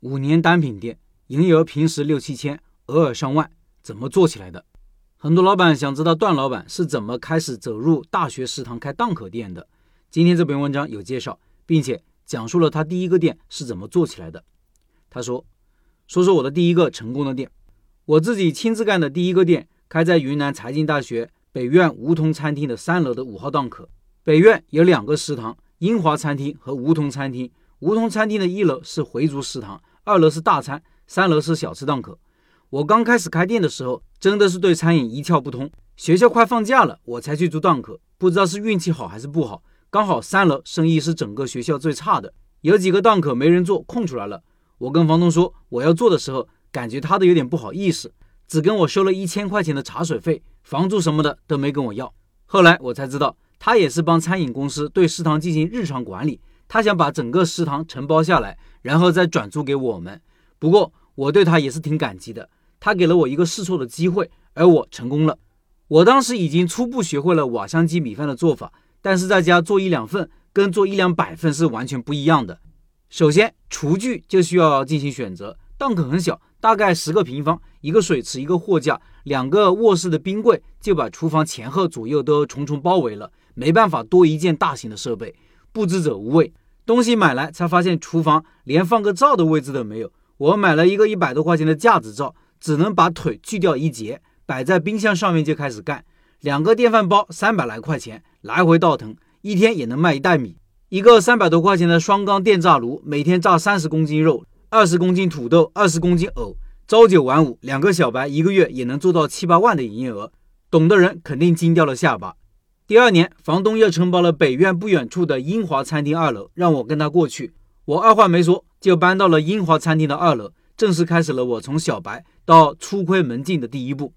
五年单品店，营业额平时六七千，偶尔上万，怎么做起来的？很多老板想知道段老板是怎么开始走入大学食堂开档口店的。今天这篇文章有介绍，并且讲述了他第一个店是怎么做起来的。他说：“说说我的第一个成功的店，我自己亲自干的第一个店，开在云南财经大学北苑梧桐餐厅的三楼的五号档口。北苑有两个食堂，英华餐厅和梧桐餐厅。梧桐餐厅的一楼是回族食堂，二楼是大餐，三楼是小吃档口。”我刚开始开店的时候，真的是对餐饮一窍不通。学校快放假了，我才去租档口。不知道是运气好还是不好，刚好三楼生意是整个学校最差的，有几个档口没人做，空出来了。我跟房东说我要做的时候，感觉他都有点不好意思，只跟我收了一千块钱的茶水费，房租什么的都没跟我要。后来我才知道，他也是帮餐饮公司对食堂进行日常管理，他想把整个食堂承包下来，然后再转租给我们。不过我对他也是挺感激的。他给了我一个试错的机会，而我成功了。我当时已经初步学会了瓦香鸡米饭的做法，但是在家做一两份跟做一两百份是完全不一样的。首先，厨具就需要进行选择。档口很小，大概十个平方，一个水池，一个货架，两个卧室的冰柜，就把厨房前后左右都重重包围了。没办法多一件大型的设备，布置者无畏。东西买来才发现，厨房连放个灶的位置都没有。我买了一个一百多块钱的架子灶。只能把腿锯掉一截，摆在冰箱上面就开始干。两个电饭煲三百来块钱，来回倒腾，一天也能卖一袋米。一个三百多块钱的双缸电炸炉，每天炸三十公斤肉，二十公斤土豆，二十公斤藕。朝九晚五，两个小白一个月也能做到七八万的营业额。懂的人肯定惊掉了下巴。第二年，房东又承包了北苑不远处的英华餐厅二楼，让我跟他过去。我二话没说就搬到了英华餐厅的二楼。正式开始了我从小白到初窥门径的第一步。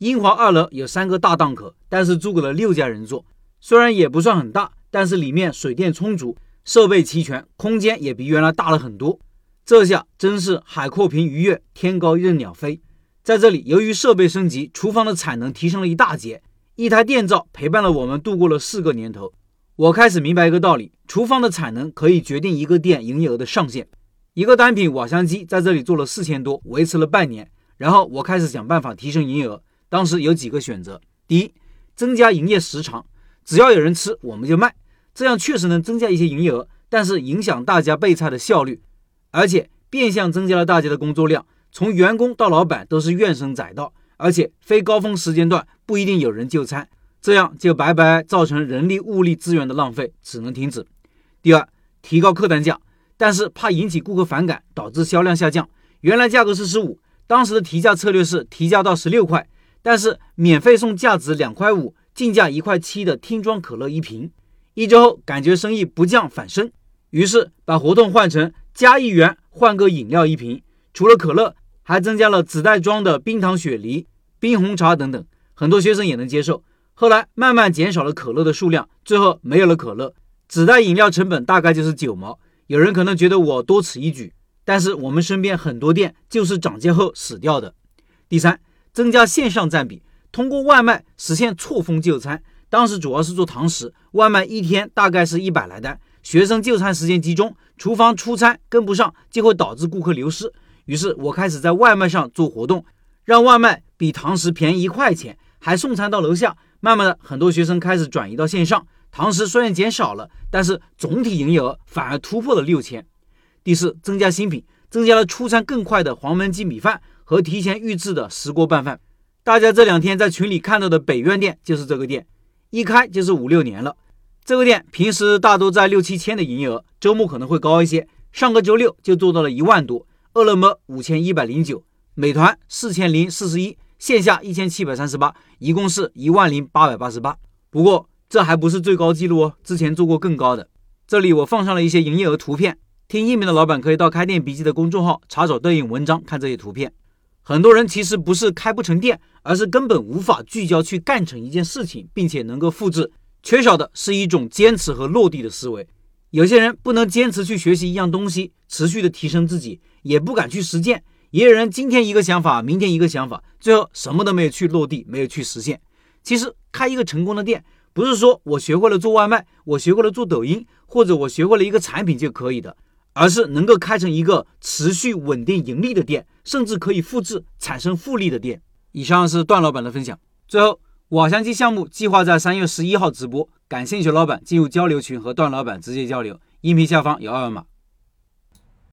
英华二楼有三个大档口，但是租给了六家人做。虽然也不算很大，但是里面水电充足，设备齐全，空间也比原来大了很多。这下真是海阔凭鱼跃，天高任鸟飞。在这里，由于设备升级，厨房的产能提升了一大截。一台电灶陪伴了我们度过了四个年头。我开始明白一个道理：厨房的产能可以决定一个店营业额的上限。一个单品瓦香鸡在这里做了四千多，维持了半年。然后我开始想办法提升营业额。当时有几个选择：第一，增加营业时长，只要有人吃我们就卖，这样确实能增加一些营业额，但是影响大家备菜的效率，而且变相增加了大家的工作量。从员工到老板都是怨声载道，而且非高峰时间段不一定有人就餐，这样就白白造成人力物力资源的浪费，只能停止。第二，提高客单价。但是怕引起顾客反感，导致销量下降。原来价格是十五，当时的提价策略是提价到十六块，但是免费送价值两块五、进价一块七的听装可乐一瓶。一周后感觉生意不降反升，于是把活动换成加一元换个饮料一瓶，除了可乐，还增加了纸袋装的冰糖雪梨、冰红茶等等，很多学生也能接受。后来慢慢减少了可乐的数量，最后没有了可乐，只带饮料成本大概就是九毛。有人可能觉得我多此一举，但是我们身边很多店就是涨价后死掉的。第三，增加线上占比，通过外卖实现错峰就餐。当时主要是做堂食，外卖一天大概是一百来单，学生就餐时间集中，厨房出餐跟不上，就会导致顾客流失。于是我开始在外卖上做活动，让外卖比堂食便宜一块钱，还送餐到楼下。慢慢的，很多学生开始转移到线上。堂食虽然减少了，但是总体营业额反而突破了六千。第四，增加新品，增加了出餐更快的黄焖鸡米饭和提前预制的石锅拌饭。大家这两天在群里看到的北苑店就是这个店，一开就是五六年了。这个店平时大多在六七千的营业额，周末可能会高一些，上个周六就做到了一万多。饿了么五千一百零九，美团四千零四十一，线下一千七百三十八，一共是一万零八百八十八。不过。这还不是最高记录哦，之前做过更高的。这里我放上了一些营业额图片，听音频的老板可以到开店笔记的公众号查找对应文章看这些图片。很多人其实不是开不成店，而是根本无法聚焦去干成一件事情，并且能够复制，缺少的是一种坚持和落地的思维。有些人不能坚持去学习一样东西，持续的提升自己，也不敢去实践。也有人今天一个想法，明天一个想法，最后什么都没有去落地，没有去实现。其实开一个成功的店。不是说我学会了做外卖，我学会了做抖音，或者我学会了一个产品就可以的，而是能够开成一个持续稳定盈利的店，甚至可以复制产生复利的店。以上是段老板的分享。最后，瓦香鸡项目计划在三月十一号直播，感兴趣老板进入交流群和段老板直接交流。音频下方有二维码。